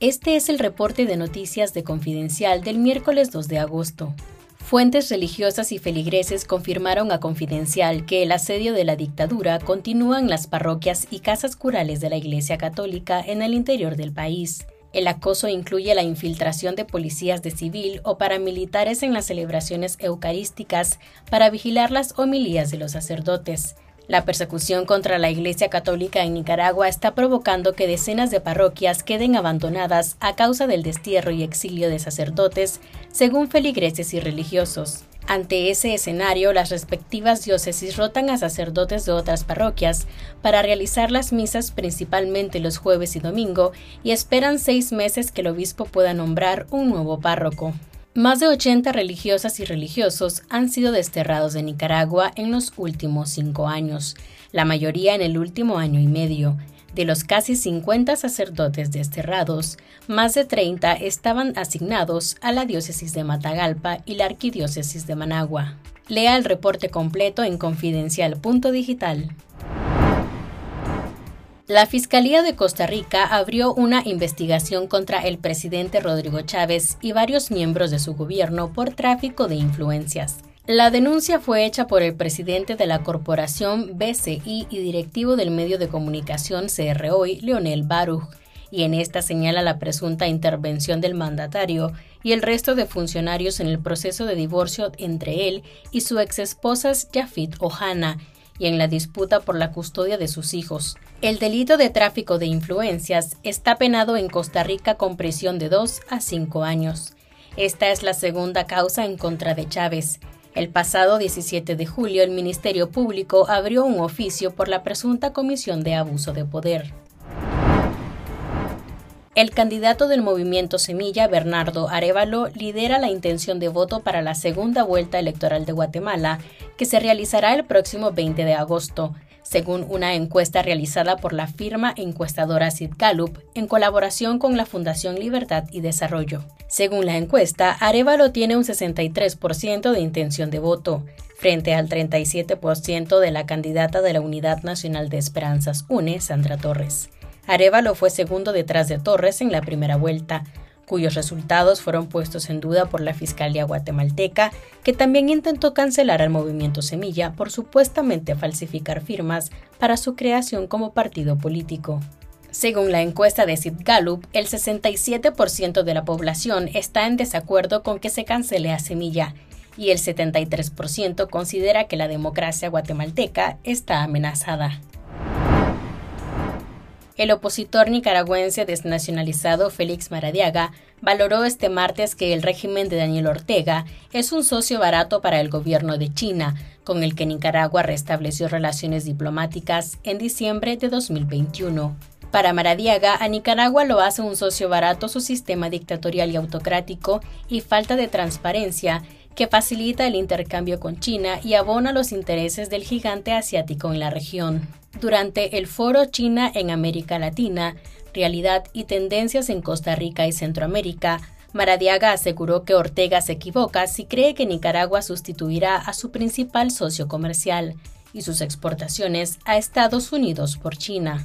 Este es el reporte de noticias de Confidencial del miércoles 2 de agosto. Fuentes religiosas y feligreses confirmaron a Confidencial que el asedio de la dictadura continúa en las parroquias y casas curales de la Iglesia Católica en el interior del país. El acoso incluye la infiltración de policías de civil o paramilitares en las celebraciones eucarísticas para vigilar las homilías de los sacerdotes. La persecución contra la Iglesia Católica en Nicaragua está provocando que decenas de parroquias queden abandonadas a causa del destierro y exilio de sacerdotes, según feligreses y religiosos. Ante ese escenario, las respectivas diócesis rotan a sacerdotes de otras parroquias para realizar las misas principalmente los jueves y domingo y esperan seis meses que el obispo pueda nombrar un nuevo párroco. Más de 80 religiosas y religiosos han sido desterrados de Nicaragua en los últimos cinco años, la mayoría en el último año y medio. De los casi 50 sacerdotes desterrados, más de 30 estaban asignados a la diócesis de Matagalpa y la arquidiócesis de Managua. Lea el reporte completo en confidencial.digital. La Fiscalía de Costa Rica abrió una investigación contra el presidente Rodrigo Chávez y varios miembros de su gobierno por tráfico de influencias. La denuncia fue hecha por el presidente de la corporación BCI y directivo del medio de comunicación CROI, Leonel Baruch, y en esta señala la presunta intervención del mandatario y el resto de funcionarios en el proceso de divorcio entre él y su exesposa Jafit Ohana y en la disputa por la custodia de sus hijos. El delito de tráfico de influencias está penado en Costa Rica con prisión de 2 a 5 años. Esta es la segunda causa en contra de Chávez. El pasado 17 de julio el Ministerio Público abrió un oficio por la presunta comisión de abuso de poder. El candidato del movimiento Semilla, Bernardo Arevalo, lidera la intención de voto para la segunda vuelta electoral de Guatemala, que se realizará el próximo 20 de agosto, según una encuesta realizada por la firma encuestadora Sid Gallup en colaboración con la Fundación Libertad y Desarrollo. Según la encuesta, Arevalo tiene un 63% de intención de voto, frente al 37% de la candidata de la Unidad Nacional de Esperanzas UNE, Sandra Torres. Arevalo fue segundo detrás de Torres en la primera vuelta, cuyos resultados fueron puestos en duda por la Fiscalía guatemalteca, que también intentó cancelar al movimiento Semilla por supuestamente falsificar firmas para su creación como partido político. Según la encuesta de Sid Gallup, el 67% de la población está en desacuerdo con que se cancele a Semilla y el 73% considera que la democracia guatemalteca está amenazada. El opositor nicaragüense desnacionalizado Félix Maradiaga valoró este martes que el régimen de Daniel Ortega es un socio barato para el gobierno de China, con el que Nicaragua restableció relaciones diplomáticas en diciembre de 2021. Para Maradiaga, a Nicaragua lo hace un socio barato su sistema dictatorial y autocrático y falta de transparencia que facilita el intercambio con China y abona los intereses del gigante asiático en la región. Durante el foro China en América Latina, Realidad y Tendencias en Costa Rica y Centroamérica, Maradiaga aseguró que Ortega se equivoca si cree que Nicaragua sustituirá a su principal socio comercial y sus exportaciones a Estados Unidos por China.